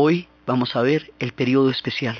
Hoy vamos a ver el periodo especial.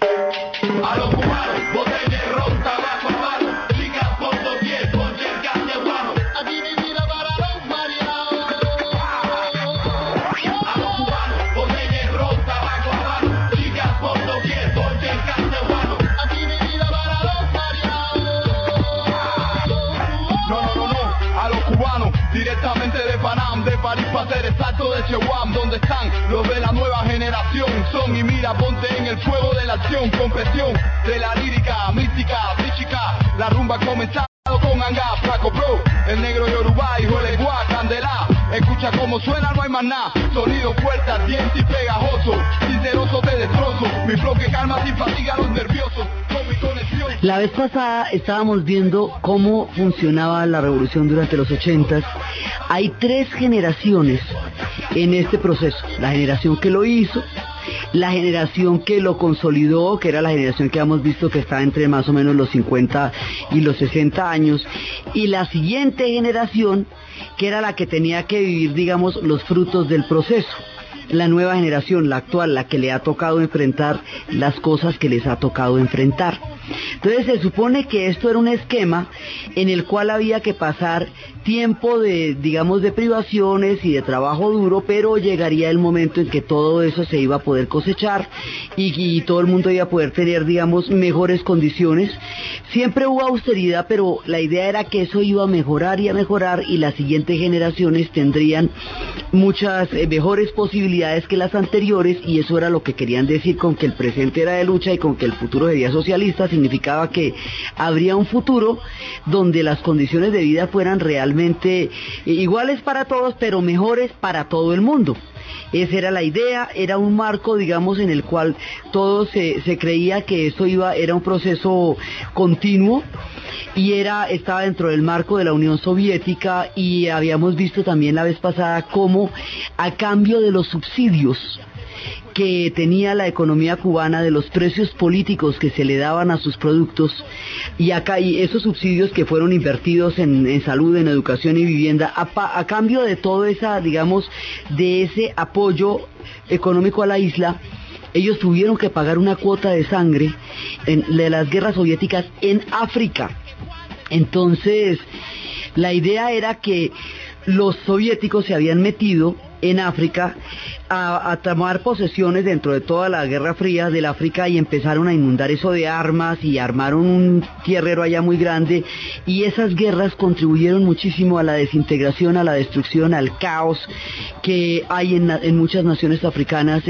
Donde están los de la nueva generación. Son y mira, ponte en el fuego de la acción, confesión de la lírica, mística, física. La rumba comenzado con Anga, Flaco Bro, el negro Yoruba, hijo de Gua, Candela. Escucha cómo suena, no hay más nada. Sonido fuerte, ardiente y pegajoso. La vez pasada estábamos viendo cómo funcionaba la revolución durante los ochentas. Hay tres generaciones en este proceso. La generación que lo hizo, la generación que lo consolidó, que era la generación que hemos visto que está entre más o menos los 50 y los 60 años, y la siguiente generación que era la que tenía que vivir, digamos, los frutos del proceso la nueva generación, la actual, la que le ha tocado enfrentar las cosas que les ha tocado enfrentar. Entonces se supone que esto era un esquema en el cual había que pasar tiempo de, digamos, de privaciones y de trabajo duro, pero llegaría el momento en que todo eso se iba a poder cosechar y, todo el mundo iba a poder tener, digamos, mejores condiciones. Siempre hubo austeridad, pero la idea era que eso iba a mejorar y a mejorar y las siguientes generaciones tendrían muchas eh, mejores posibilidades que las anteriores y eso era lo que querían decir con que el presente era de lucha y con que el futuro sería socialista significaba que habría un futuro donde las condiciones de vida fueran realmente iguales para todos, pero mejores para todo el mundo. Esa era la idea, era un marco, digamos, en el cual todo se, creía que eso iba, era un proceso continuo y era, estaba dentro del marco de la Unión Soviética y habíamos visto también la vez pasada cómo a cambio de los subsidios que tenía la economía cubana de los precios políticos que se le daban a sus productos y acá y esos subsidios que fueron invertidos en, salud, en educación y vivienda, a, cambio de todo esa, digamos, de ese apoyo económico a la isla, ellos tuvieron que pagar una cuota de sangre de las guerras soviéticas en África. Entonces, la idea era que los soviéticos se habían metido en África a, tomar posesiones dentro de toda la Guerra Fría del África y empezaron a inundar eso de armas y armaron un tierrero allá muy grande. Y esas guerras contribuyeron muchísimo a la desintegración, a la destrucción, al caos que hay en, muchas naciones africanas,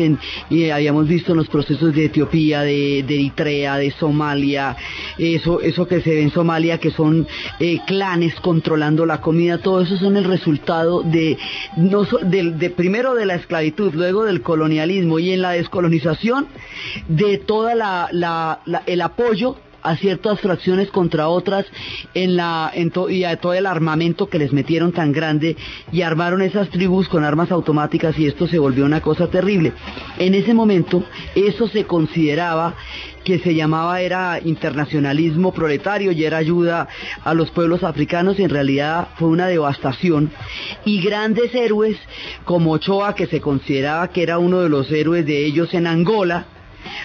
habíamos visto en los procesos de Etiopía, de, Eritrea, de Somalia, eso, eso que se ve en Somalia, que son eh, clanes controlando la comida, todo eso son el resultado de primero de la esclavitud, luego del colonialismo y en la descolonización de toda la, el apoyo a ciertas fracciones contra otras en la y a todo el armamento que les metieron tan grande y armaron esas tribus con armas automáticas y esto se volvió una cosa terrible. En ese momento eso se consideraba que se llamaba era internacionalismo proletario y era ayuda a los pueblos africanos en realidad fue una devastación. Y grandes héroes como Ochoa que se consideraba que era uno de los héroes de ellos en Angola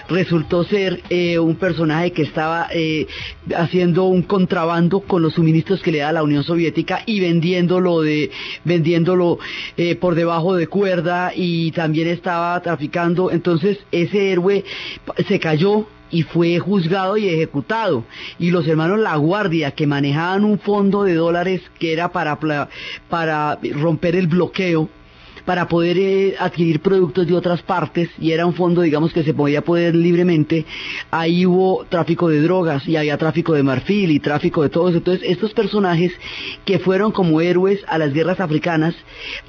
resultó ser eh, un personaje que estaba eh, haciendo un contrabando con los suministros que le da la Unión Soviética y vendiéndolo de vendiéndolo eh, por debajo de cuerda y también estaba traficando. Entonces ese héroe se cayó y fue juzgado y ejecutado. Y los hermanos La Guardia, que manejaban un fondo de dólares que era para, para romper el bloqueo, para poder eh, adquirir productos de otras partes y era un fondo, digamos, que se podía poder libremente, ahí hubo tráfico de drogas y había tráfico de marfil y tráfico de todo. Entonces, estos personajes que fueron como héroes a las guerras africanas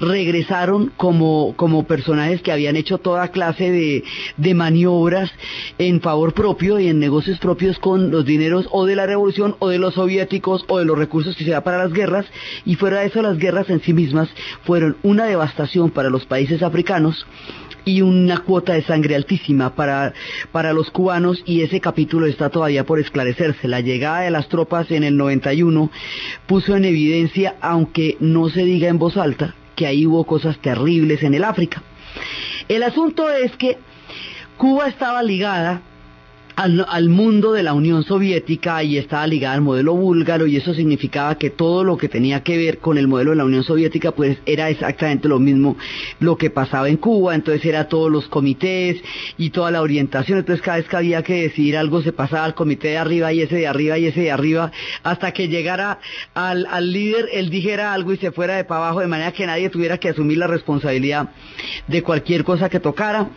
regresaron como, como personajes que habían hecho toda clase de, de maniobras en favor propio y en negocios propios con los dineros o de la revolución o de los soviéticos o de los recursos que se da para las guerras y fuera de eso las guerras en sí mismas fueron una devastación para los países africanos y una cuota de sangre altísima para, para los cubanos y ese capítulo está todavía por esclarecerse. La llegada de las tropas en el 91 puso en evidencia, aunque no se diga en voz alta, que ahí hubo cosas terribles en el África. El asunto es que Cuba estaba ligada al, mundo de la Unión Soviética y estaba ligada al modelo búlgaro y eso significaba que todo lo que tenía que ver con el modelo de la Unión Soviética pues era exactamente lo mismo lo que pasaba en Cuba, entonces era todos los comités y toda la orientación, entonces cada vez que había que decidir algo se pasaba al comité de arriba y ese de arriba y ese de arriba hasta que llegara al, al líder, él dijera algo y se fuera de para abajo de manera que nadie tuviera que asumir la responsabilidad de cualquier cosa que tocara.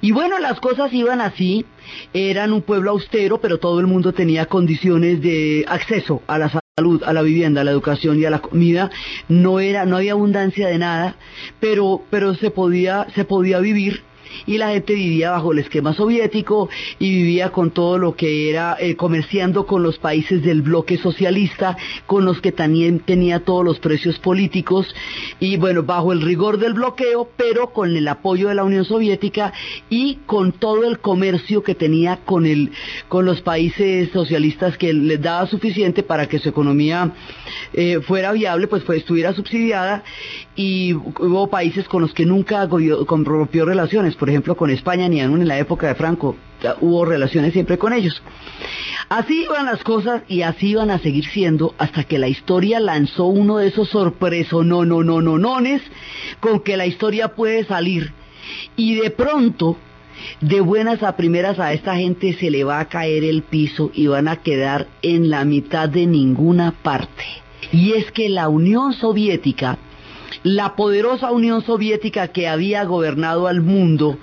Y bueno, las cosas iban así, eran un pueblo austero, pero todo el mundo tenía condiciones de acceso a la salud, a la vivienda, a la educación y a la comida. No era, no había abundancia de nada, pero, pero se podía, se podía vivir y la gente vivía bajo el esquema soviético y vivía con todo lo que era eh, comerciando con los países del bloque socialista, con los que también tenía todos los precios políticos y bueno, bajo el rigor del bloqueo, pero con el apoyo de la Unión Soviética y con todo el comercio que tenía con el con los países socialistas que les daba suficiente para que su economía eh, fuera viable, pues, pues estuviera subsidiada. Y hubo países con los que nunca rompió relaciones por ejemplo, con España, ni aún en la época de Franco hubo relaciones siempre con ellos. Así iban las cosas y así iban a seguir siendo hasta que la historia lanzó uno de esos sorpresos no no no no nones con que la historia puede salir y de pronto de buenas a primeras a esta gente se le va a caer el piso y van a quedar en la mitad de ninguna parte. Y es que la Unión Soviética la poderosa Unión Soviética que había gobernado al mundo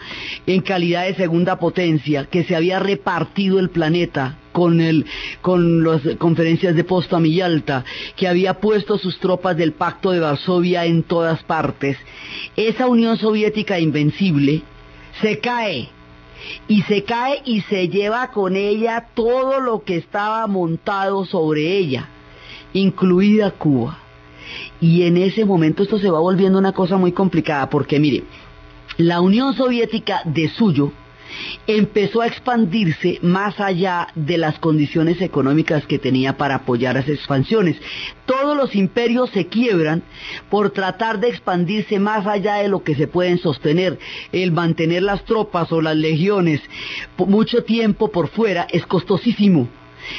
en calidad de segunda potencia, que se había repartido el planeta con, las conferencias de Potsdam y Yalta, que había puesto sus tropas del Pacto de Varsovia en todas partes, esa Unión Soviética invencible se cae y se cae y se lleva con ella todo lo que estaba montado sobre ella, incluida Cuba. Y en ese momento esto se va volviendo una cosa muy complicada porque mire, la Unión Soviética de suyo empezó a expandirse más allá de las condiciones económicas que tenía para apoyar esas expansiones. Todos los imperios se quiebran por tratar de expandirse más allá de lo que se pueden sostener. El mantener las tropas o las legiones mucho tiempo por fuera es costosísimo.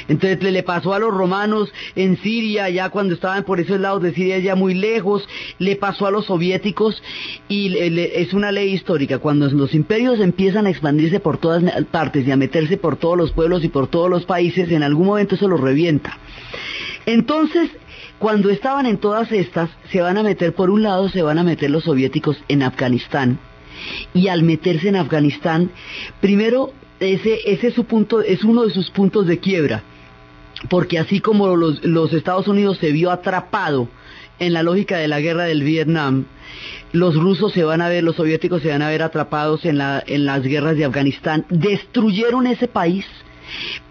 Entonces le pasó a los romanos en Siria, ya cuando estaban por esos lados de Siria ya muy lejos, le pasó a los soviéticos y es una ley histórica. Cuando los imperios empiezan a expandirse por todas partes y a meterse por todos los pueblos y por todos los países, en algún momento eso los revienta. Entonces, cuando estaban en todas estas, se van a meter por un lado, se van a meter los soviéticos en Afganistán. Y al meterse en Afganistán, primero ese, ese es, su punto, es uno de sus puntos de quiebra, porque así como los, los Estados Unidos se vio atrapado en la lógica de la guerra del Vietnam, los rusos se van a ver, los soviéticos se van a ver atrapados en, la, en las guerras de Afganistán, destruyeron ese país,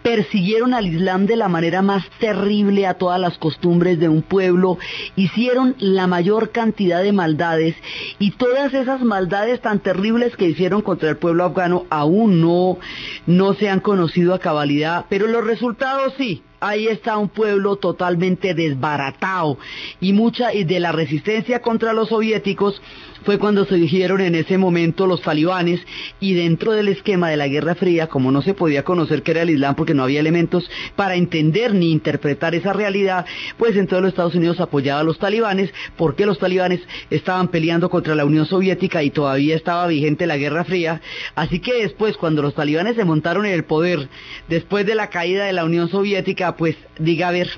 persiguieron al Islam de la manera más terrible a todas las costumbres de un pueblo, hicieron la mayor cantidad de maldades y todas esas maldades tan terribles que hicieron contra el pueblo afgano aún no, no se han conocido a cabalidad, pero los resultados sí ahí está un pueblo totalmente desbaratado y mucha y de la resistencia contra los soviéticos fue cuando se dijeron en ese momento los talibanes y dentro del esquema de la Guerra Fría, como no se podía conocer que era el Islam porque no había elementos para entender ni interpretar esa realidad, pues entonces los Estados Unidos apoyaba a los talibanes porque los talibanes estaban peleando contra la Unión Soviética y todavía estaba vigente la Guerra Fría. Así que después, cuando los talibanes se montaron en el poder, después de la caída de la Unión Soviética, pues diga a ver.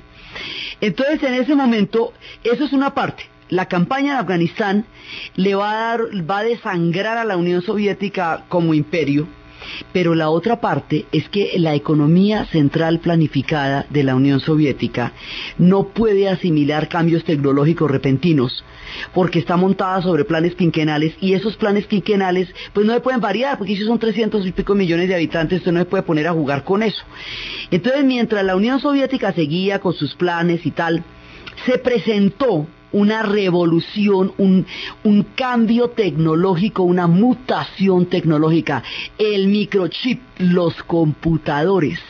Entonces en ese momento, eso es una parte la campaña en Afganistán le va a dar, va a desangrar a la Unión Soviética como imperio, pero la otra parte es que la economía central planificada de la Unión Soviética no puede asimilar cambios tecnológicos repentinos porque está montada sobre planes quinquenales y esos planes quinquenales pues no se pueden variar porque si son 300 y pico millones de habitantes usted no se puede poner a jugar con eso. Entonces mientras la Unión Soviética seguía con sus planes y tal, se presentó una revolución, un, cambio tecnológico, una mutación tecnológica, el microchip, los computadores.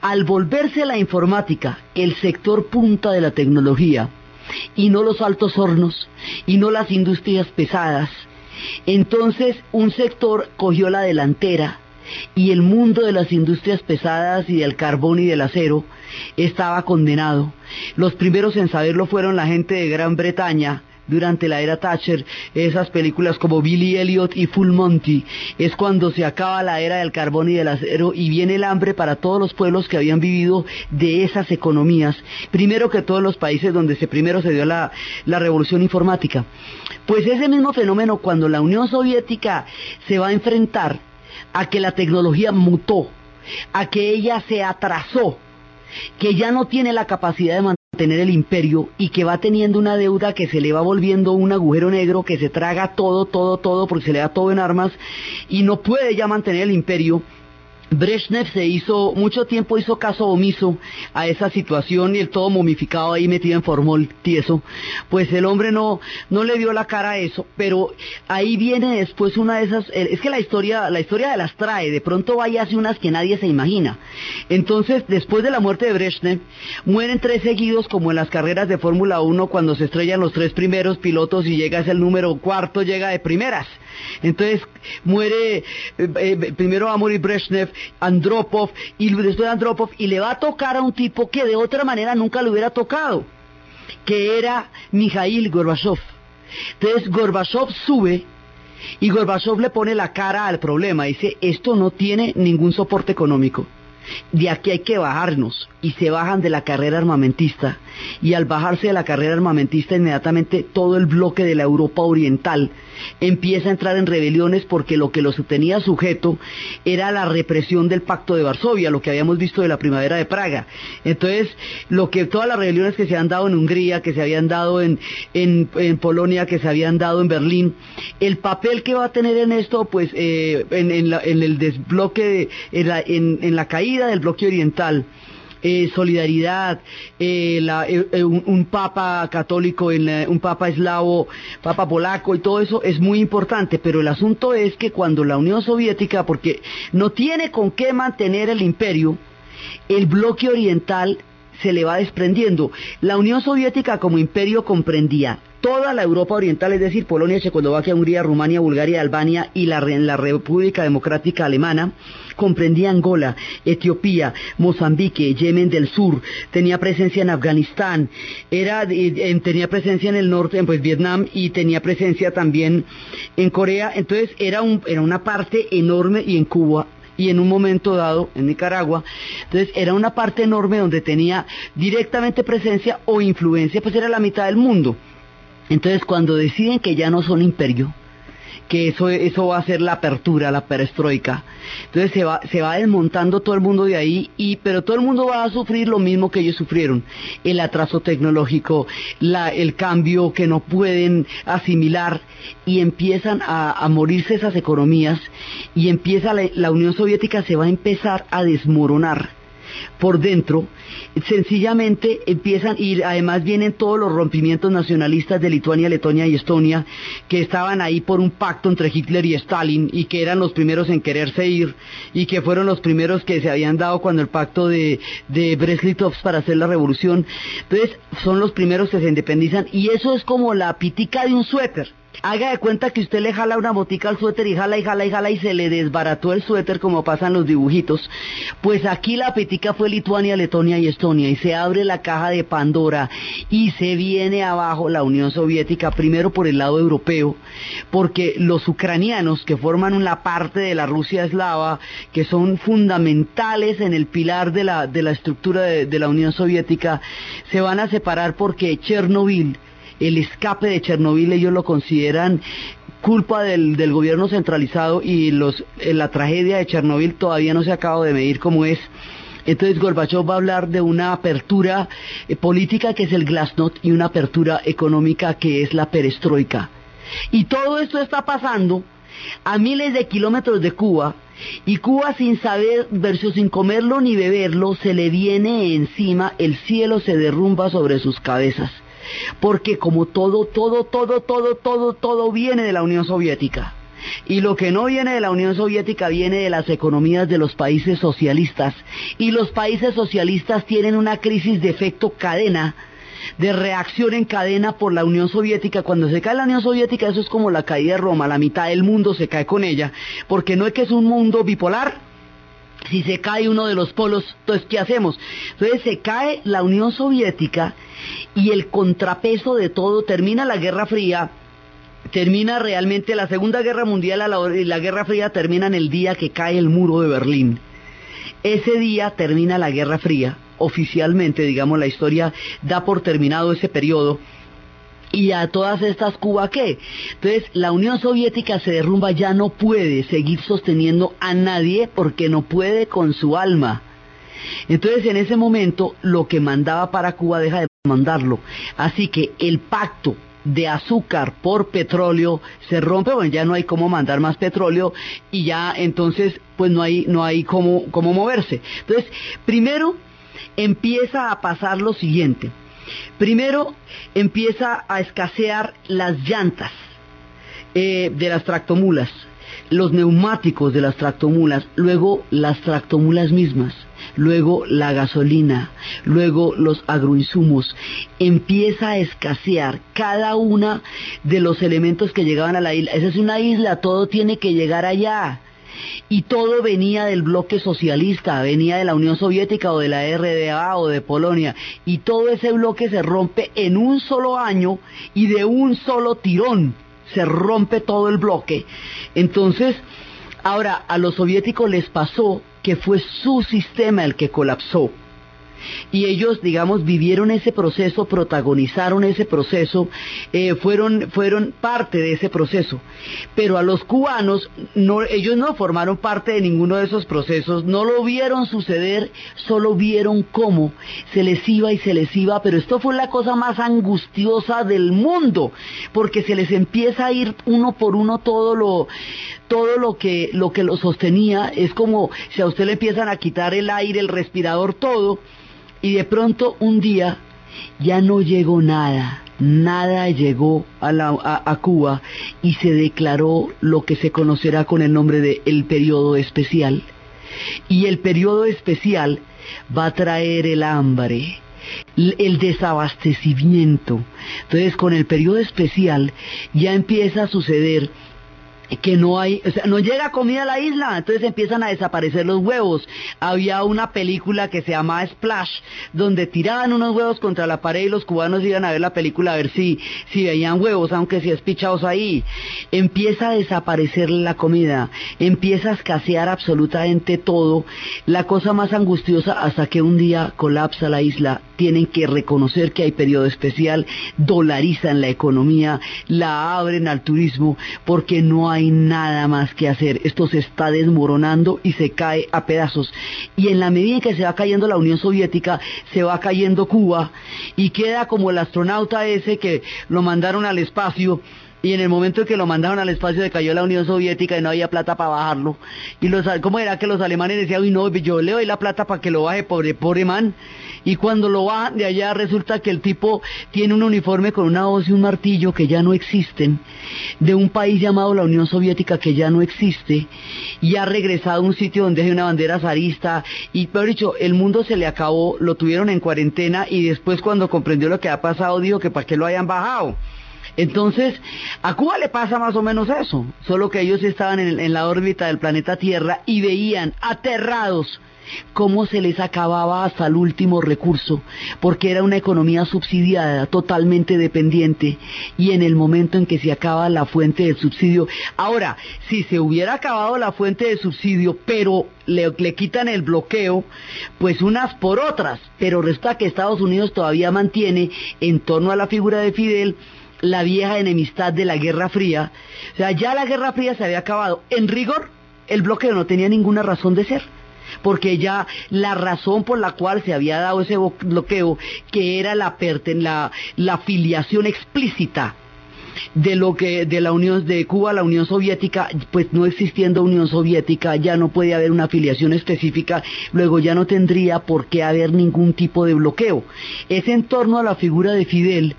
Al volverse la informática el sector punta de la tecnología, y no los altos hornos, y no las industrias pesadas, entonces un sector cogió la delantera y el mundo de las industrias pesadas y del carbón y del acero estaba condenado. Los primeros en saberlo fueron la gente de Gran Bretaña, durante la era Thatcher, esas películas como Billy Elliot y Full Monty, es cuando se acaba la era del carbón y del acero y viene el hambre para todos los pueblos que habían vivido de esas economías, primero que todos los países donde se primero se dio la, la revolución informática. Pues ese mismo fenómeno cuando la Unión Soviética se va a enfrentar a que la tecnología mutó, a que ella se atrasó, que ya no tiene la capacidad de mantener el imperio y que va teniendo una deuda que se le va volviendo un agujero negro que se traga todo, todo, todo, porque se le da todo en armas y no puede ya mantener el imperio, Brezhnev se hizo, mucho tiempo hizo caso omiso a esa situación y el todo momificado ahí metido en formol tieso, pues el hombre no, no le dio la cara a eso, pero ahí viene después una de esas, es que la historia, la historia de las trae, de pronto vaya hace unas que nadie se imagina. Entonces, después de la muerte de Brezhnev, mueren tres seguidos como en las carreras de Fórmula 1 cuando se estrellan los tres primeros pilotos y llega ese el número cuarto, llega de primeras. Entonces muere, eh, eh, primero va a morir Brezhnev, Andropov, y después de Andropov, y le va a tocar a un tipo que de otra manera nunca le hubiera tocado, que era Mikhail Gorbachev. Entonces Gorbachev sube y Gorbachev le pone la cara al problema, dice, esto no tiene ningún soporte económico. De aquí hay que bajarnos y se bajan de la carrera armamentista y al bajarse de la carrera armamentista inmediatamente todo el bloque de la Europa Oriental empieza a entrar en rebeliones porque lo que los tenía sujeto era la represión del Pacto de Varsovia, lo que habíamos visto de la primavera de Praga. Entonces, lo que todas las rebeliones que se han dado en Hungría, que se habían dado en, en, Polonia, que se habían dado en Berlín, el papel que va a tener en esto, pues eh, en, el desbloque, en la, en la caída del bloque oriental, eh, solidaridad, eh, eh, un, papa católico, un papa eslavo, papa polaco y todo eso es muy importante, pero el asunto es que cuando la Unión Soviética, porque no tiene con qué mantener el imperio, el bloque oriental se le va desprendiendo. La Unión Soviética como imperio comprendía toda la Europa Oriental, es decir, Polonia, Checoslovaquia, Hungría, Rumania, Bulgaria, Albania y la, República Democrática Alemana, comprendía Angola, Etiopía, Mozambique, Yemen del Sur, tenía presencia en Afganistán, era, tenía presencia en el norte, en pues Vietnam y tenía presencia también en Corea, entonces era, un, era una parte enorme y en Cuba y en un momento dado en Nicaragua. Entonces era una parte enorme donde tenía directamente presencia o influencia, pues era la mitad del mundo. Entonces, cuando deciden que ya no son imperio, que eso, eso va a ser la apertura, la perestroika. Entonces se va, se va desmontando todo el mundo de ahí, y, pero todo el mundo va a sufrir lo mismo que ellos sufrieron. El atraso tecnológico, la, el cambio que no pueden asimilar y empiezan a, morirse esas economías y empieza la Unión Soviética se va a empezar a desmoronar por dentro, sencillamente empiezan y además vienen todos los rompimientos nacionalistas de Lituania, Letonia y Estonia que estaban ahí por un pacto entre Hitler y Stalin y que eran los primeros en quererse ir y que fueron los primeros que se habían dado cuando el pacto de, de para hacer la revolución. Entonces son los primeros que se independizan y eso es como la pitica de un suéter Haga de cuenta que usted le jala una botica al suéter y jala y jala y jala y se le desbarató el suéter como pasan los dibujitos. Pues aquí la petica fue Lituania, Letonia y Estonia y se abre la caja de Pandora y se viene abajo la Unión Soviética, primero por el lado europeo, porque los ucranianos que forman una parte de la Rusia eslava, que son fundamentales en el pilar de la, de la estructura de, de la Unión Soviética, se van a separar porque Chernobyl el escape de Chernobyl ellos lo consideran culpa del, gobierno centralizado y eh, la tragedia de Chernobyl todavía no se acaba de medir como es. Entonces Gorbachev va a hablar de una apertura eh, política que es el glasnost y una apertura económica que es la perestroika. Y todo esto está pasando a miles de kilómetros de Cuba y Cuba sin saber, versus sin comerlo ni beberlo, se le viene encima, el cielo se derrumba sobre sus cabezas. Porque como todo, todo, todo, todo, todo, todo viene de la Unión Soviética. Y lo que no viene de la Unión Soviética viene de las economías de los países socialistas. Y los países socialistas tienen una crisis de efecto cadena, de reacción en cadena por la Unión Soviética. Cuando se cae la Unión Soviética, eso es como la caída de Roma, la mitad del mundo se cae con ella, porque no es que es un mundo bipolar, si se cae uno de los polos, entonces ¿qué hacemos? Entonces se cae la Unión Soviética y el contrapeso de todo termina la Guerra Fría, termina realmente la Segunda Guerra Mundial y la Guerra Fría terminan el día que cae el muro de Berlín. Ese día termina la Guerra Fría, oficialmente, digamos, la historia da por terminado ese periodo. Y a todas estas Cuba, ¿qué? Entonces, la Unión Soviética se derrumba, ya no puede seguir sosteniendo a nadie porque no puede con su alma. Entonces, en ese momento, lo que mandaba para Cuba deja de mandarlo. Así que el pacto de azúcar por petróleo se rompe, bueno, ya no hay cómo mandar más petróleo y ya entonces pues no hay no hay cómo cómo moverse. Entonces, primero empieza a pasar lo siguiente. Primero empieza a escasear las llantas eh, de las tractomulas, los neumáticos de las tractomulas, luego las tractomulas mismas luego la gasolina, luego los agroinsumos. Empieza a escasear cada una de los elementos que llegaban a la isla. Esa es una isla, todo tiene que llegar allá. Y todo venía del bloque socialista, venía de la Unión Soviética o de la RDA o de Polonia. Y todo ese bloque se rompe en un solo año y de un solo tirón. Se rompe todo el bloque. Entonces, ahora a los soviéticos les pasó que fue su sistema el que colapsó. Y ellos, digamos, vivieron ese proceso, protagonizaron ese proceso, eh, fueron, fueron parte de ese proceso. Pero a los cubanos, no, ellos no formaron parte de ninguno de esos procesos, no lo vieron suceder, solo vieron cómo se les iba y se les iba, pero esto fue la cosa más angustiosa del mundo, porque se les empieza a ir uno por uno todo lo, todo lo que, lo que lo sostenía es como si a usted le empiezan a quitar el aire, el respirador, todo, y de pronto un día ya no llegó nada, nada llegó a, la, Cuba y se declaró lo que se conocerá con el nombre de el periodo especial. Y el periodo especial va a traer el hambre, el desabastecimiento. Entonces con el periodo especial ya empieza a suceder que no hay, o sea, no llega comida a la isla, entonces empiezan a desaparecer los huevos. Había una película que se llamaba Splash, donde tiraban unos huevos contra la pared y los cubanos iban a ver la película a ver si, si veían huevos, aunque si pichados ahí. Empieza a desaparecer la comida, empieza a escasear absolutamente todo. La cosa más angustiosa hasta que un día colapsa la isla, tienen que reconocer que hay periodo especial, dolarizan la economía, la abren al turismo, porque no hay nada más que hacer. Esto se está desmoronando y se cae a pedazos. Y en la medida en que se va cayendo la Unión Soviética, se va cayendo Cuba y queda como el astronauta ese que lo mandaron al espacio y en el momento en que lo mandaron al espacio se cayó la Unión Soviética y no había plata para bajarlo. Y los, ¿cómo era que los alemanes decían, uy no, yo le doy la plata para que lo baje, pobre, pobre man? Y cuando lo bajan de allá resulta que el tipo tiene un uniforme con una hoz y un martillo que ya no existen, de un país llamado la Unión Soviética que ya no existe, y ha regresado a un sitio donde hay una bandera zarista, y peor dicho, el mundo se le acabó, lo tuvieron en cuarentena y después cuando comprendió lo que ha pasado dijo que para qué lo hayan bajado. Entonces, a Cuba le pasa más o menos eso, solo que ellos estaban en, la órbita del planeta Tierra y veían aterrados cómo se les acababa hasta el último recurso, porque era una economía subsidiada, totalmente dependiente, y en el momento en que se acaba la fuente de subsidio, ahora, si se hubiera acabado la fuente de subsidio, pero le, le quitan el bloqueo, pues unas por otras, pero resta que Estados Unidos todavía mantiene en torno a la figura de Fidel, la vieja enemistad de la Guerra Fría. O sea, ya la Guerra Fría se había acabado. En rigor, el bloqueo no tenía ninguna razón de ser porque ya la razón por la cual se había dado ese bloqueo, que era la, la, la afiliación explícita de lo que de la Unión de Cuba a la Unión Soviética, pues no existiendo Unión Soviética ya no puede haber una afiliación específica, luego ya no tendría por qué haber ningún tipo de bloqueo. Es en torno a la figura de Fidel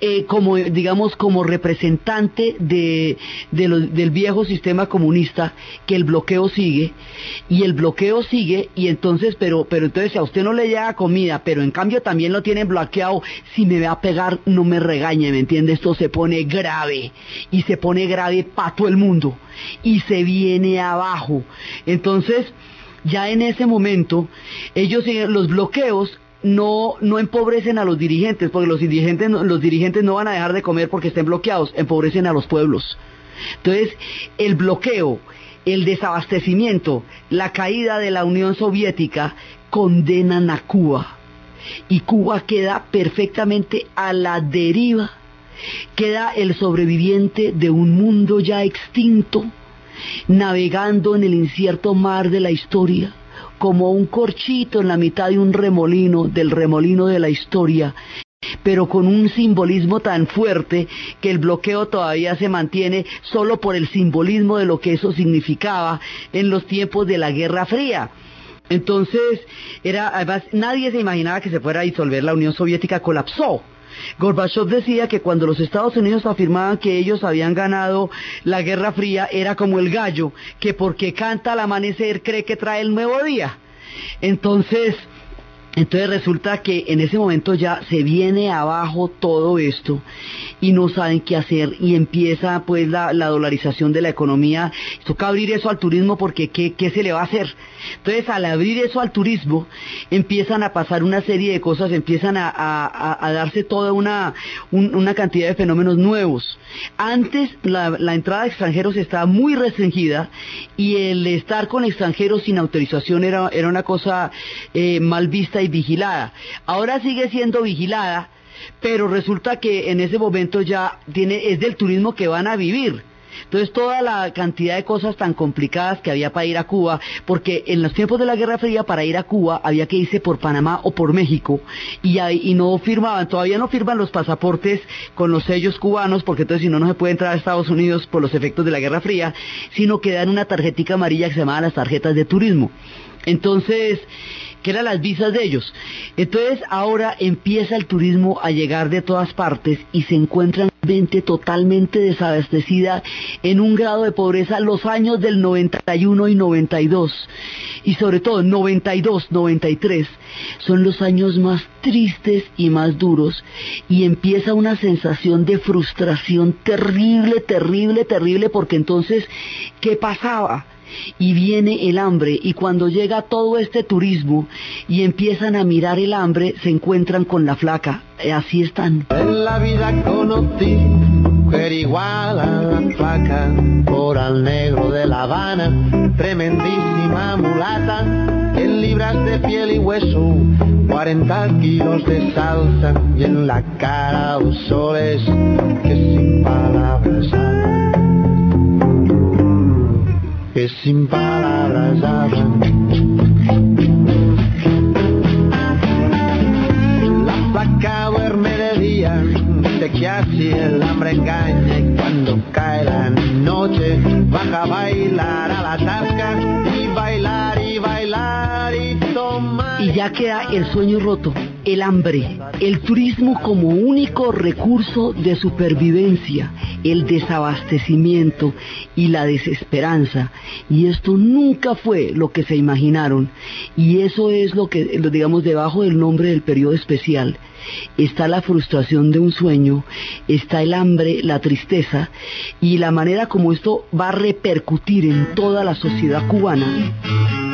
eh, como digamos como representante de, del viejo sistema comunista que el bloqueo sigue y el bloqueo sigue y entonces pero pero entonces a usted no le llega comida pero en cambio también lo tienen bloqueado si me va a pegar no me regañe me entiende esto se pone grave y se pone grave para todo el mundo y se viene abajo. Entonces ya en ese momento ellos los bloqueos no, no empobrecen a los dirigentes, porque los dirigentes, los dirigentes no van a dejar de comer porque estén bloqueados, empobrecen a los pueblos. Entonces, el bloqueo, el desabastecimiento, la caída de la Unión Soviética condenan a Cuba. Y Cuba queda perfectamente a la deriva. Queda el sobreviviente de un mundo ya extinto, navegando en el incierto mar de la historia como un corchito en la mitad de un remolino, del remolino de la historia, pero con un simbolismo tan fuerte que el bloqueo todavía se mantiene solo por el simbolismo de lo que eso significaba en los tiempos de la Guerra Fría. Entonces, era, además, nadie se imaginaba que se fuera a disolver la Unión Soviética, colapsó. Gorbachev decía que cuando los Estados Unidos afirmaban que ellos habían ganado la Guerra Fría era como el gallo, que porque canta al amanecer cree que trae el nuevo día. Entonces, entonces resulta que en ese momento ya se viene abajo todo esto y no saben qué hacer y empieza pues la, dolarización de la economía. Toca abrir eso al turismo porque ¿qué, ¿qué, se le va a hacer? Entonces al abrir eso al turismo empiezan a pasar una serie de cosas, empiezan a, darse toda una, una cantidad de fenómenos nuevos. Antes la, entrada de extranjeros estaba muy restringida y el estar con extranjeros sin autorización era, era una cosa eh, mal vista y vigilada. Ahora sigue siendo vigilada, pero resulta que en ese momento ya tiene, es del turismo que van a vivir. Entonces toda la cantidad de cosas tan complicadas que había para ir a Cuba, porque en los tiempos de la Guerra Fría para ir a Cuba había que irse por Panamá o por México y, no firmaban, todavía no firman los pasaportes con los sellos cubanos, porque entonces si no no se puede entrar a Estados Unidos por los efectos de la Guerra Fría, sino que dan una tarjetica amarilla que se llama las tarjetas de turismo. Entonces, que eran las visas de ellos. Entonces ahora empieza el turismo a llegar de todas partes y se encuentran gente totalmente desabastecida en un grado de pobreza los años del 91 y 92 y sobre todo 92, 93 son los años más tristes y más duros y empieza una sensación de frustración terrible, terrible, terrible porque entonces ¿qué pasaba? Y viene el hambre y cuando llega todo este turismo y empiezan a mirar el hambre se encuentran con la flaca. Eh, así están. En la vida conocí mujer igual a la flaca. Por al negro de La Habana tremendísima mulata. En libras de piel y hueso 40 kilos de salsa. Y en la cara dos soles que sin palabras que sin palabras hablan. La placa duerme de día, de que así el hambre engaña y cuando cae la noche baja a bailar a la tasca ya queda el sueño roto el hambre, el turismo como único recurso de supervivencia, el desabastecimiento y la desesperanza. Y esto nunca fue lo que se imaginaron. Y eso es lo que, digamos, debajo del nombre del periodo especial. Está la frustración de un sueño, está el hambre, la tristeza y la manera como esto va a repercutir en toda la sociedad cubana.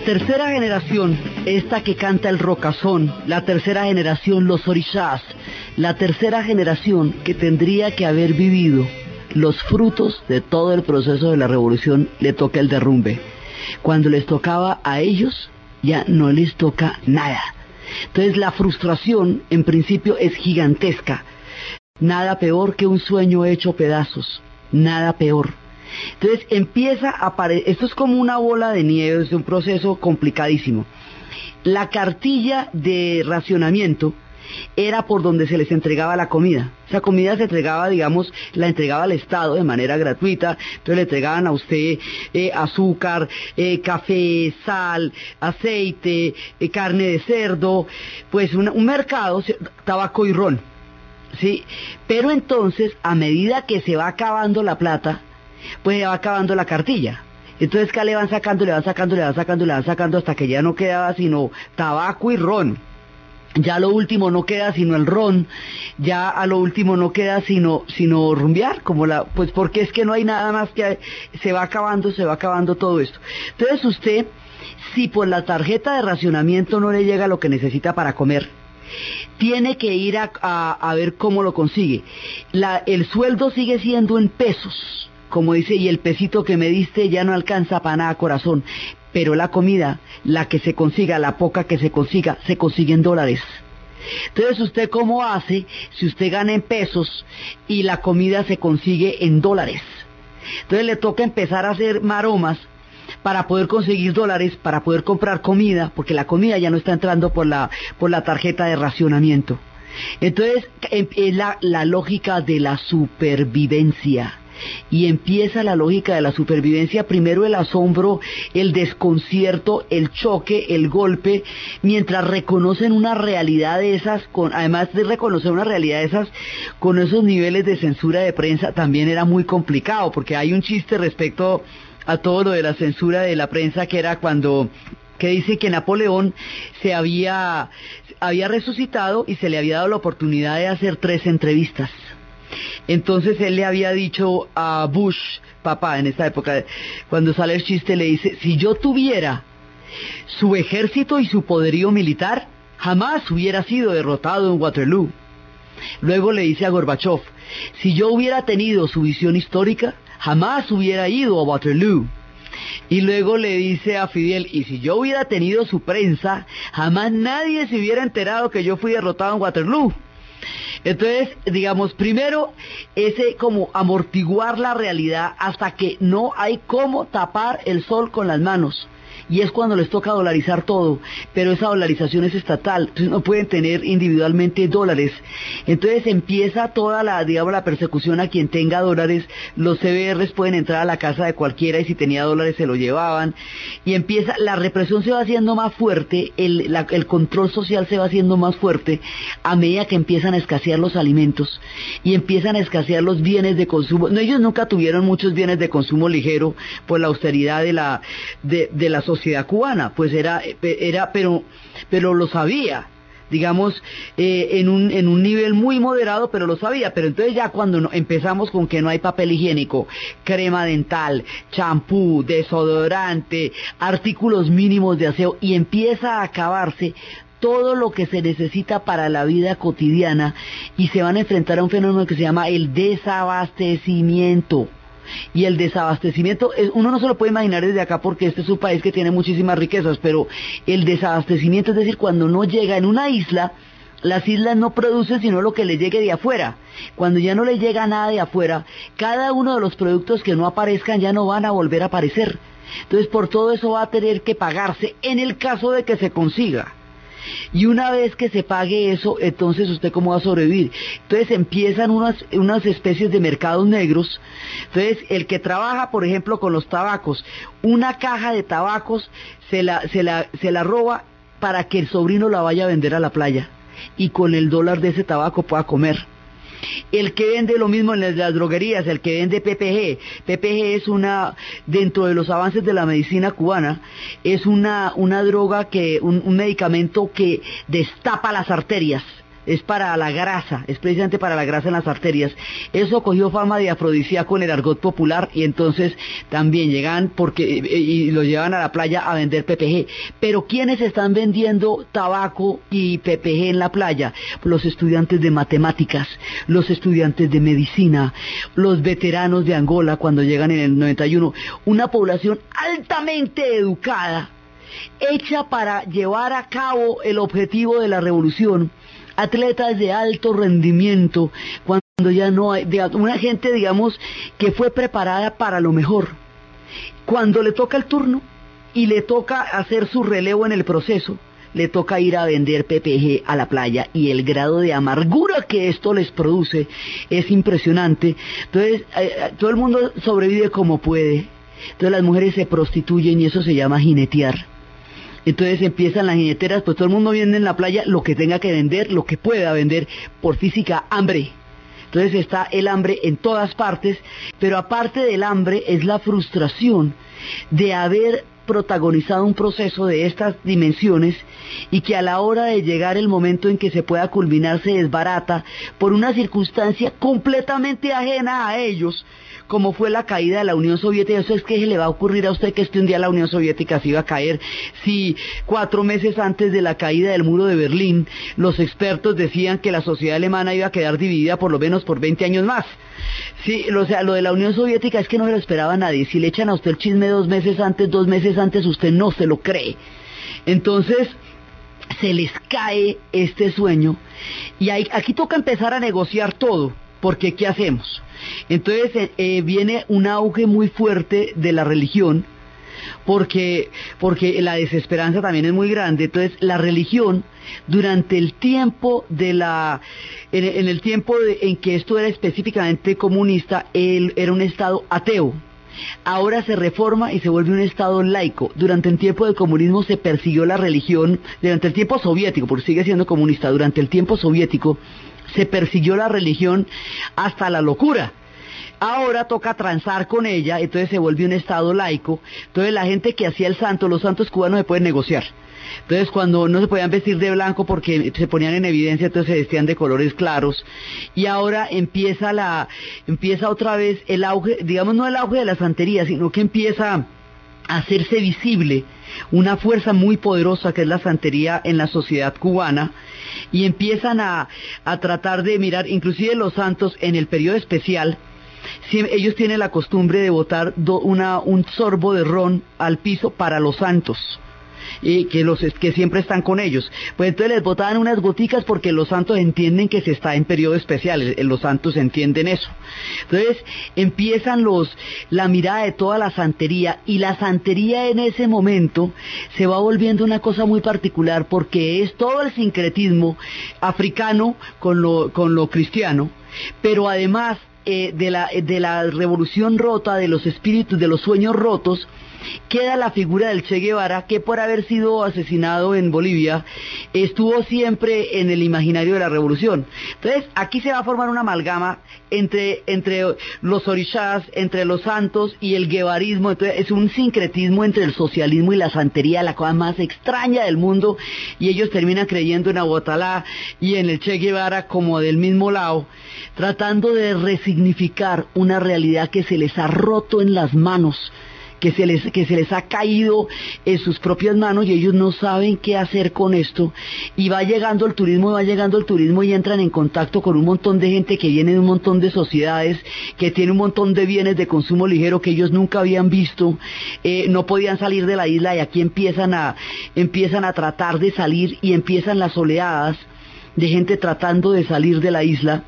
Tercera generación, esta que canta el rocazón, la tercera generación, los orishas, la tercera generación que tendría que haber vivido los frutos de todo el proceso de la revolución, le toca el derrumbe. Cuando les tocaba a ellos, ya no les toca nada. Entonces la frustración, en principio, es gigantesca. Nada peor que un sueño hecho pedazos. Nada peor. Entonces empieza a aparecer, esto es como una bola de nieve, es un proceso complicadísimo. La cartilla de racionamiento era por donde se les entregaba la comida. Esa comida se entregaba, digamos, la entregaba al Estado de manera gratuita, entonces le entregaban a usted eh, azúcar, eh, café, sal, aceite, eh, carne de cerdo, pues un mercado, tabaco y ron. ¿sí? Pero entonces, a medida que se va acabando la plata, pues va acabando la cartilla. Entonces que le van sacando, le van sacando, le van sacando, le van sacando hasta que ya no quedaba sino tabaco y ron. Ya lo último no queda sino el ron, ya a lo último no queda sino sino rumbear, como la pues porque es que no hay nada más que se va acabando, se va acabando todo esto. Entonces usted si por la tarjeta de racionamiento no le llega lo que necesita para comer, tiene que ir a, a, ver cómo lo consigue. El sueldo sigue siendo en pesos como dice, y el pesito que me diste ya no alcanza para nada corazón, pero la comida, la que se consiga, la poca que se consiga, se consigue en dólares. Entonces, ¿usted cómo hace si usted gana en pesos y la comida se consigue en dólares? Entonces le toca empezar a hacer maromas para poder conseguir dólares, para poder comprar comida, porque la comida ya no está entrando por la, por la tarjeta de racionamiento. Entonces, em, es la, la lógica de la supervivencia y empieza la lógica de la supervivencia, primero el asombro, el desconcierto, el choque, el golpe, mientras reconocen una realidad de esas, con, además de reconocer una realidad de esas, con esos niveles de censura de prensa también era muy complicado, porque hay un chiste respecto a todo lo de la censura de la prensa que era cuando que dice que Napoleón se había, había resucitado y se le había dado la oportunidad de hacer tres entrevistas. Entonces él le había dicho a Bush, papá, en esa época, cuando sale el chiste, le dice, si yo tuviera su ejército y su poderío militar, jamás hubiera sido derrotado en Waterloo. Luego le dice a Gorbachev, si yo hubiera tenido su visión histórica, jamás hubiera ido a Waterloo. Y luego le dice a Fidel, y si yo hubiera tenido su prensa, jamás nadie se hubiera enterado que yo fui derrotado en Waterloo. Entonces, digamos, primero, ese como amortiguar la realidad hasta que no hay cómo tapar el sol con las manos. Y es cuando les toca dolarizar todo, pero esa dolarización es estatal, no pueden tener individualmente dólares. Entonces empieza toda la, digamos, la persecución a quien tenga dólares, los CBRs pueden entrar a la casa de cualquiera y si tenía dólares se lo llevaban, y empieza, la represión se va haciendo más fuerte, el, el control social se va haciendo más fuerte a medida que empiezan a escasear los alimentos y empiezan a escasear los bienes de consumo. No, ellos nunca tuvieron muchos bienes de consumo ligero por la austeridad de la, de, de la sociedad sociedad cubana, pues era, era pero, pero lo sabía, digamos, eh, en, un, en un nivel muy moderado, pero lo sabía. Pero entonces ya cuando empezamos con que no hay papel higiénico, crema dental, champú, desodorante, artículos mínimos de aseo, y empieza a acabarse todo lo que se necesita para la vida cotidiana y se van a enfrentar a un fenómeno que se llama el desabastecimiento y el desabastecimiento, uno no se lo puede imaginar desde acá porque este es un país que tiene muchísimas riquezas, pero el desabastecimiento, es decir, cuando no llega en una isla, las islas no producen sino lo que le llegue de afuera. Cuando ya no le llega nada de afuera, cada uno de los productos que no aparezcan ya no van a volver a aparecer. Entonces por todo eso va a tener que pagarse en el caso de que se consiga. Y una vez que se pague eso, entonces usted cómo va a sobrevivir. Entonces empiezan unas, unas especies de mercados negros. Entonces el que trabaja, por ejemplo, con los tabacos, una caja de tabacos se la, se la, se la roba para que el sobrino la vaya a vender a la playa y con el dólar de ese tabaco pueda comer. El que vende lo mismo en las, droguerías, el que vende PPG. PPG es una, dentro de los avances de la medicina cubana, es una, una droga que, un medicamento que destapa las arterias es para la grasa, es precisamente para la grasa en las arterias. Eso cogió fama de afrodisíaco en el argot popular y entonces también llegan porque y lo llevan a la playa a vender PPG. Pero ¿quiénes están vendiendo tabaco y PPG en la playa? Los estudiantes de matemáticas, los estudiantes de medicina, los veteranos de Angola cuando llegan en el 91, una población altamente educada hecha para llevar a cabo el objetivo de la revolución atletas de alto rendimiento, cuando ya no hay, una gente, digamos, que fue preparada para lo mejor. Cuando le toca el turno y le toca hacer su relevo en el proceso, le toca ir a vender PPG a la playa y el grado de amargura que esto les produce es impresionante. Entonces, eh, eh, todo el mundo sobrevive como puede. Entonces las mujeres se prostituyen y eso se llama jinetear. Entonces empiezan las jineteras, pues todo el mundo viene en la playa lo que tenga que vender, lo que pueda vender, por física, hambre. Entonces está el hambre en todas partes, pero aparte del hambre es la frustración de haber protagonizado un proceso de estas dimensiones y que a la hora de llegar el momento en que se pueda culminar se desbarata por una circunstancia completamente ajena a ellos, como fue la caída de la Unión Soviética. Eso es que le va a ocurrir a usted que este un día la Unión Soviética se iba a caer. Si cuatro meses antes de la caída del muro de Berlín, los expertos decían que la sociedad alemana iba a quedar dividida por lo menos por 20 años más. Sí, o sea, lo de la Unión Soviética es que no se lo esperaba nadie. Si le echan a usted el chisme dos meses antes, dos meses antes, usted no se lo cree. Entonces, se les cae este sueño y aquí toca empezar a negociar todo, porque ¿qué hacemos? Entonces eh, eh, viene un auge muy fuerte de la religión, porque, porque la desesperanza también es muy grande. Entonces la religión, durante el tiempo de la, en, el tiempo en que esto era específicamente comunista, él, era un estado ateo. Ahora se reforma y se vuelve un Estado laico. Durante el tiempo del comunismo se persiguió la religión, durante el tiempo soviético, porque sigue siendo comunista, durante el tiempo soviético se persiguió la religión hasta la locura. Ahora toca transar con ella, entonces se vuelve un Estado laico. Entonces la gente que hacía el santo, los santos cubanos se pueden negociar. Entonces cuando no se podían vestir de blanco porque se ponían en evidencia, entonces se vestían de colores claros. Y ahora empieza la, empieza otra vez el auge, digamos no el auge de la santería, sino que empieza a hacerse visible una fuerza muy poderosa que es la santería en la sociedad cubana y empiezan a, tratar de mirar, inclusive los santos en el periodo especial, ellos tienen la costumbre de botar un sorbo de ron al piso para los santos. y que los que siempre están con ellos. Pues entonces les botaban unas goticas porque los santos entienden que se está en periodo especial, eh, los santos entienden eso. Entonces empiezan los la mirada de toda la santería y la santería en ese momento se va volviendo una cosa muy particular porque es todo el sincretismo africano con lo cristiano, pero además eh, de, la, de la revolución rota, de los espíritus, de los sueños rotos, queda la figura del Che Guevara, que por haber sido asesinado en Bolivia, estuvo siempre en el imaginario de la revolución. Entonces, aquí se va a formar una amalgama entre, entre los orishas, entre los santos y el guevarismo. Entonces, es un sincretismo entre el socialismo y la santería, la cosa más extraña del mundo, y ellos terminan creyendo en Aguatalá y en el Che Guevara como del mismo lado, tratando de resignificar una realidad que se les ha roto en las manos que se les, que se les ha caído en sus propias manos y ellos no saben qué hacer con esto. Y va llegando el turismo, va llegando el turismo y entran en contacto con un montón de gente que viene de un montón de sociedades, que tiene un montón de bienes de consumo ligero que ellos nunca habían visto, eh, no podían salir de la isla y aquí empiezan a, empiezan a tratar de salir y empiezan las oleadas de gente tratando de salir de la isla.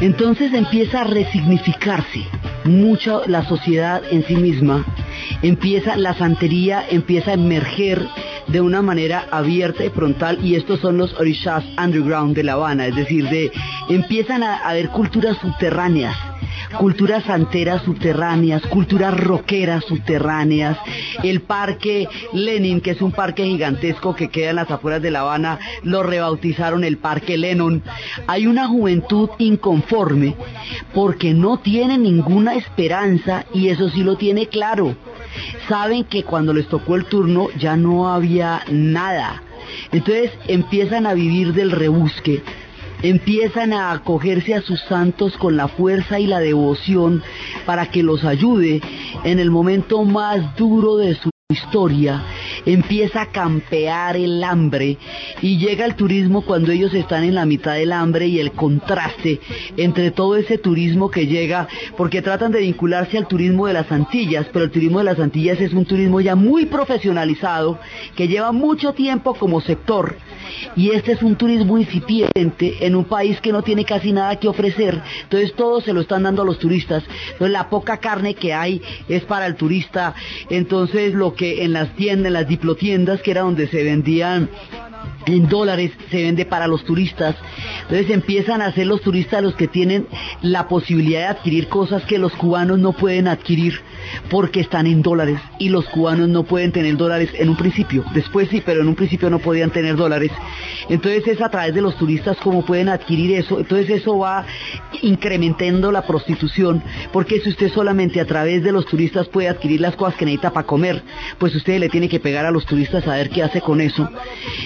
Entonces empieza a resignificarse mucho la sociedad en sí misma, empieza la santería, empieza a emerger de una manera abierta y frontal y estos son los orishas underground de La Habana, es decir, de empiezan a haber culturas subterráneas culturas santeras subterráneas, culturas roqueras subterráneas, el parque Lenin, que es un parque gigantesco que queda en las afueras de La Habana, lo rebautizaron el parque Lennon. Hay una juventud inconforme porque no tiene ninguna esperanza y eso sí lo tiene claro. Saben que cuando les tocó el turno ya no había nada. Entonces empiezan a vivir del rebusque empiezan a acogerse a sus santos con la fuerza y la devoción para que los ayude en el momento más duro de su historia, empieza a campear el hambre y llega el turismo cuando ellos están en la mitad del hambre y el contraste entre todo ese turismo que llega, porque tratan de vincularse al turismo de las Antillas, pero el turismo de las Antillas es un turismo ya muy profesionalizado, que lleva mucho tiempo como sector. Y este es un turismo incipiente en un país que no tiene casi nada que ofrecer, entonces todo se lo están dando a los turistas, entonces la poca carne que hay es para el turista, entonces lo que en las tiendas, en las diplotiendas, que era donde se vendían en dólares se vende para los turistas. Entonces empiezan a ser los turistas los que tienen la posibilidad de adquirir cosas que los cubanos no pueden adquirir porque están en dólares y los cubanos no pueden tener dólares en un principio. Después sí, pero en un principio no podían tener dólares. Entonces es a través de los turistas como pueden adquirir eso. Entonces eso va incrementando la prostitución porque si usted solamente a través de los turistas puede adquirir las cosas que necesita para comer, pues usted le tiene que pegar a los turistas a ver qué hace con eso.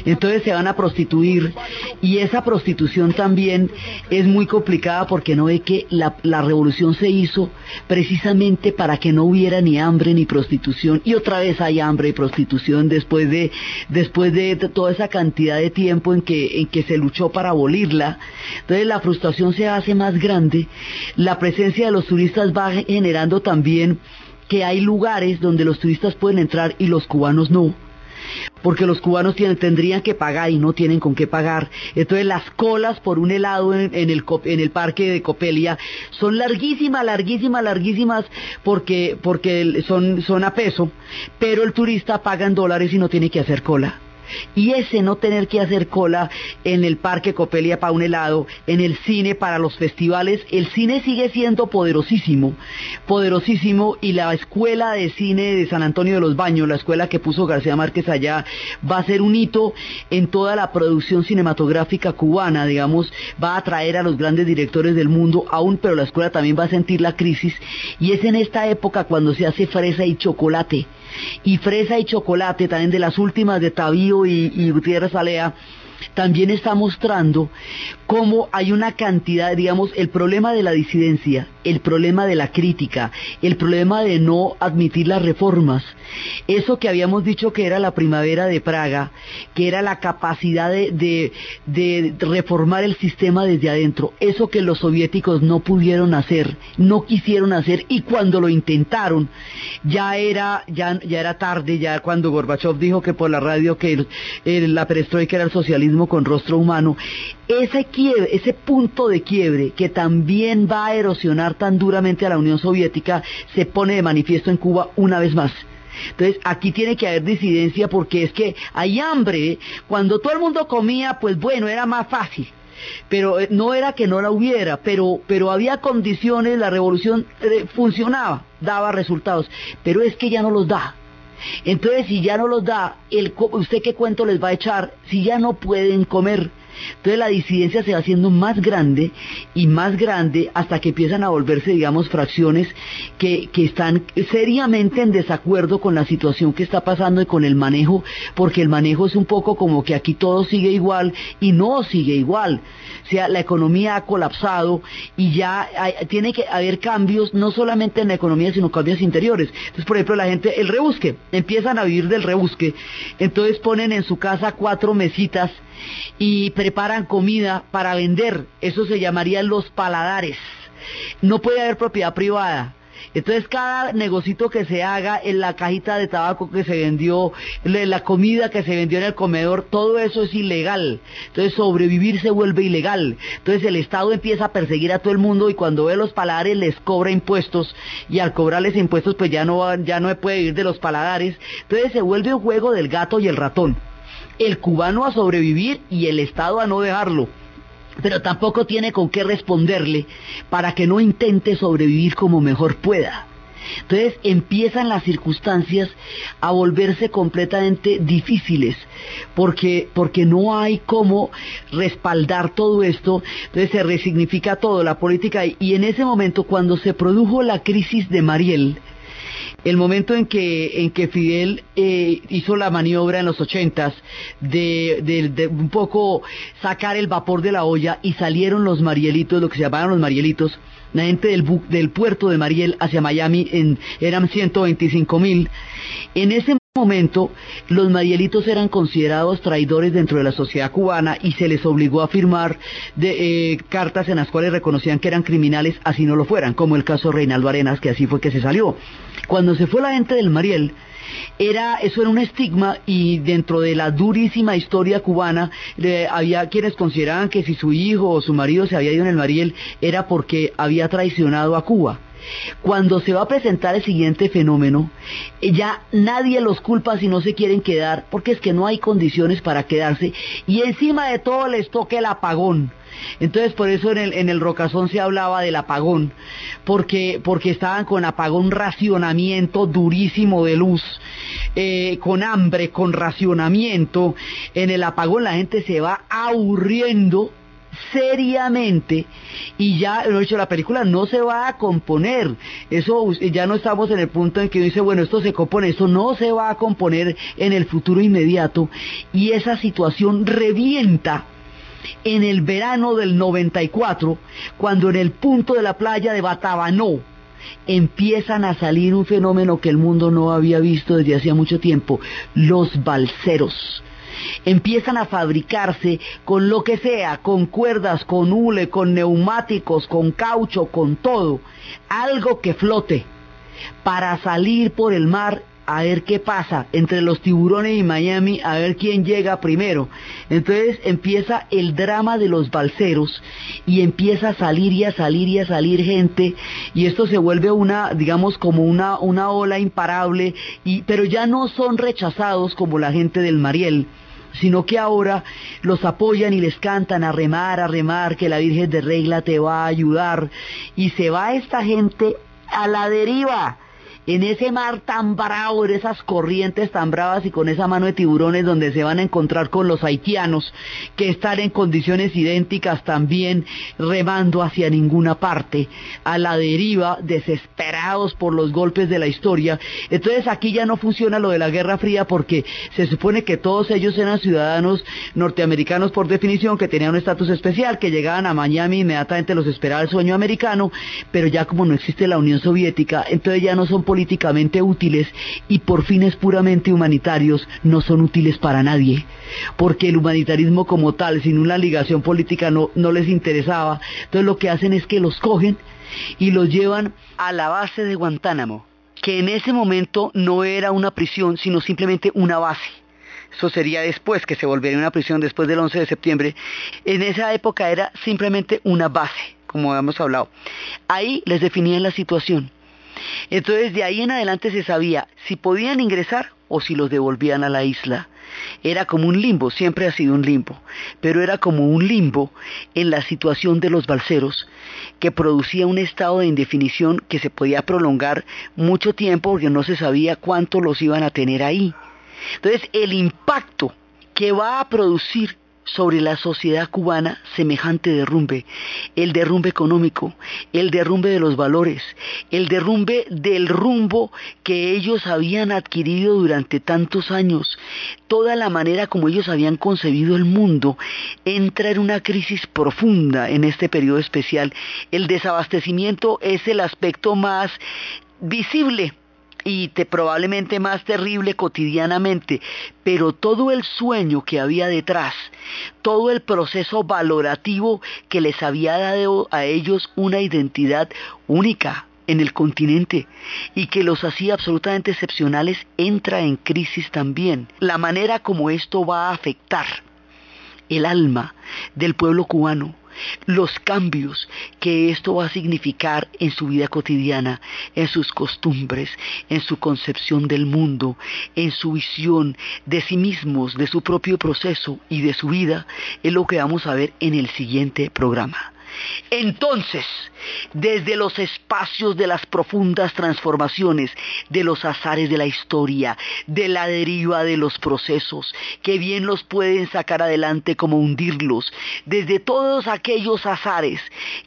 Entonces se van a prostituir y esa prostitución también es muy complicada porque no ve que la, la revolución se hizo precisamente para que no hubiera ni hambre ni prostitución y otra vez hay hambre y prostitución después de después de toda esa cantidad de tiempo en que en que se luchó para abolirla. Entonces la frustración se hace más grande la presencia de los turistas va generando también que hay lugares donde los turistas pueden entrar y los cubanos no porque los cubanos tendrían que pagar y no tienen con qué pagar. Entonces las colas por un helado en, el, parque de Copelia son larguísimas, larguísimas, larguísimas porque, porque son, son a peso, pero el turista paga en dólares y no tiene que hacer cola. Y ese no tener que hacer cola en el Parque Copelia para un helado, en el cine para los festivales, el cine sigue siendo poderosísimo, poderosísimo y la escuela de cine de San Antonio de los Baños, la escuela que puso García Márquez allá, va a ser un hito en toda la producción cinematográfica cubana, digamos, va a atraer a los grandes directores del mundo aún, pero la escuela también va a sentir la crisis. Y es en esta época cuando se hace fresa y chocolate y fresa y chocolate, también de las últimas de Tabío y, Gutiérrez Alea, también está mostrando cómo hay una cantidad, digamos, el problema de la disidencia, el problema de la crítica, el problema de no admitir las reformas, eso que habíamos dicho que era la primavera de Praga, que era la capacidad de, reformar el sistema desde adentro, eso que los soviéticos no pudieron hacer, no quisieron hacer y cuando lo intentaron ya era, ya, ya era tarde, ya cuando Gorbachev dijo que por la radio que la perestroika era el socialismo con rostro humano, ese ese punto de quiebre que también va a erosionar tan duramente a la Unión Soviética se pone de manifiesto en Cuba una vez más. Entonces, aquí tiene que haber disidencia porque es que hay hambre. Cuando todo el mundo comía, pues bueno, era más fácil. Pero eh, no era que no la hubiera, pero, pero había condiciones, la revolución eh, funcionaba, daba resultados. Pero es que ya no los da. Entonces, si ya no los da, el, ¿usted qué cuento les va a echar si ya no pueden comer? Entonces la disidencia se va haciendo más grande y más grande hasta que empiezan a volverse, digamos, fracciones que, que están seriamente en desacuerdo con la situación que está pasando y con el manejo, porque el manejo es un poco como que aquí todo sigue igual y no sigue igual. O sea, la economía ha colapsado y ya tiene que haber cambios, no solamente en la economía, sino cambios interiores. Entonces, por ejemplo, la gente, el rebusque, empiezan a vivir del rebusque, entonces ponen en su casa cuatro mesitas y preparan comida para vender. Eso se llamarían los paladares. No puede haber propiedad privada. Entonces cada negocito que se haga en la cajita de tabaco que se vendió, la comida que se vendió en el comedor, todo eso es ilegal. Entonces sobrevivir se vuelve ilegal. Entonces el Estado empieza a perseguir a todo el mundo y cuando ve los paladares les cobra impuestos y al cobrarles impuestos pues ya no, ya no puede ir de los paladares. Entonces se vuelve un juego del gato y el ratón el cubano a sobrevivir y el Estado a no dejarlo. Pero tampoco tiene con qué responderle para que no intente sobrevivir como mejor pueda. Entonces empiezan las circunstancias a volverse completamente difíciles porque, porque no hay cómo respaldar todo esto, entonces se resignifica todo, la política, y en ese momento cuando se produjo la crisis de Mariel, el momento en que, en que Fidel eh, hizo la maniobra en los ochentas de, de, un poco sacar el vapor de la olla y salieron los marielitos, lo que se llamaban los marielitos, la gente del, del puerto de Mariel hacia Miami en, eran 125 mil. En ese momento los marielitos eran considerados traidores dentro de la sociedad cubana y se les obligó a firmar de, eh, cartas en las cuales reconocían que eran criminales así no lo fueran, como el caso Reinaldo Arenas, que así fue que se salió. Cuando se fue la gente del Mariel, era eso era un estigma y dentro de la durísima historia cubana había quienes consideraban que si su hijo o su marido se había ido en el Mariel era porque había traicionado a Cuba. Cuando se va a presentar el siguiente fenómeno, ya nadie los culpa si no se quieren quedar, porque es que no hay condiciones para quedarse, y encima de todo les toca el apagón. Entonces por eso en el, en el Rocazón se hablaba del apagón, porque, porque estaban con apagón racionamiento durísimo de luz, eh, con hambre, con racionamiento. En el apagón la gente se va aburriendo seriamente y ya lo dicho la película no se va a componer eso ya no estamos en el punto en que dice bueno esto se compone esto no se va a componer en el futuro inmediato y esa situación revienta en el verano del 94, cuando en el punto de la playa de Batabanó empiezan a salir un fenómeno que el mundo no había visto desde hacía mucho tiempo, los balseros. Empiezan a fabricarse con lo que sea, con cuerdas, con hule, con neumáticos, con caucho, con todo, algo que flote para salir por el mar a ver qué pasa entre los tiburones y Miami, a ver quién llega primero. Entonces empieza el drama de los balseros y empieza a salir y a salir y a salir gente y esto se vuelve una, digamos, como una, una ola imparable, y, pero ya no son rechazados como la gente del Mariel sino que ahora los apoyan y les cantan a remar, a remar, que la Virgen de Regla te va a ayudar. Y se va esta gente a la deriva en ese mar tan bravo, en esas corrientes tan bravas y con esa mano de tiburones donde se van a encontrar con los haitianos que están en condiciones idénticas también remando hacia ninguna parte, a la deriva, desesperados por los golpes de la historia. Entonces aquí ya no funciona lo de la Guerra Fría porque se supone que todos ellos eran ciudadanos norteamericanos por definición, que tenían un estatus especial, que llegaban a Miami inmediatamente los esperaba el sueño americano, pero ya como no existe la Unión Soviética, entonces ya no son políticamente útiles y por fines puramente humanitarios no son útiles para nadie, porque el humanitarismo como tal, sin una ligación política no, no les interesaba, entonces lo que hacen es que los cogen y los llevan a la base de Guantánamo, que en ese momento no era una prisión, sino simplemente una base. Eso sería después, que se volvería una prisión después del 11 de septiembre. En esa época era simplemente una base, como hemos hablado. Ahí les definían la situación. Entonces de ahí en adelante se sabía si podían ingresar o si los devolvían a la isla. Era como un limbo, siempre ha sido un limbo, pero era como un limbo en la situación de los balseros que producía un estado de indefinición que se podía prolongar mucho tiempo porque no se sabía cuánto los iban a tener ahí. Entonces el impacto que va a producir sobre la sociedad cubana semejante derrumbe, el derrumbe económico, el derrumbe de los valores, el derrumbe del rumbo que ellos habían adquirido durante tantos años, toda la manera como ellos habían concebido el mundo, entra en una crisis profunda en este periodo especial. El desabastecimiento es el aspecto más visible y te, probablemente más terrible cotidianamente, pero todo el sueño que había detrás, todo el proceso valorativo que les había dado a ellos una identidad única en el continente y que los hacía absolutamente excepcionales, entra en crisis también. La manera como esto va a afectar el alma del pueblo cubano los cambios que esto va a significar en su vida cotidiana, en sus costumbres, en su concepción del mundo, en su visión de sí mismos, de su propio proceso y de su vida, es lo que vamos a ver en el siguiente programa. Entonces, desde los espacios de las profundas transformaciones, de los azares de la historia, de la deriva de los procesos, que bien los pueden sacar adelante como hundirlos, desde todos aquellos azares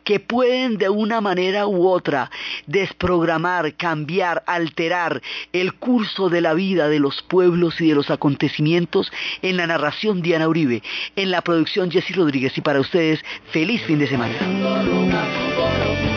que pueden de una manera u otra desprogramar, cambiar, alterar el curso de la vida de los pueblos y de los acontecimientos, en la narración Diana Uribe, en la producción Jessy Rodríguez y para ustedes, feliz fin de semana. Salsa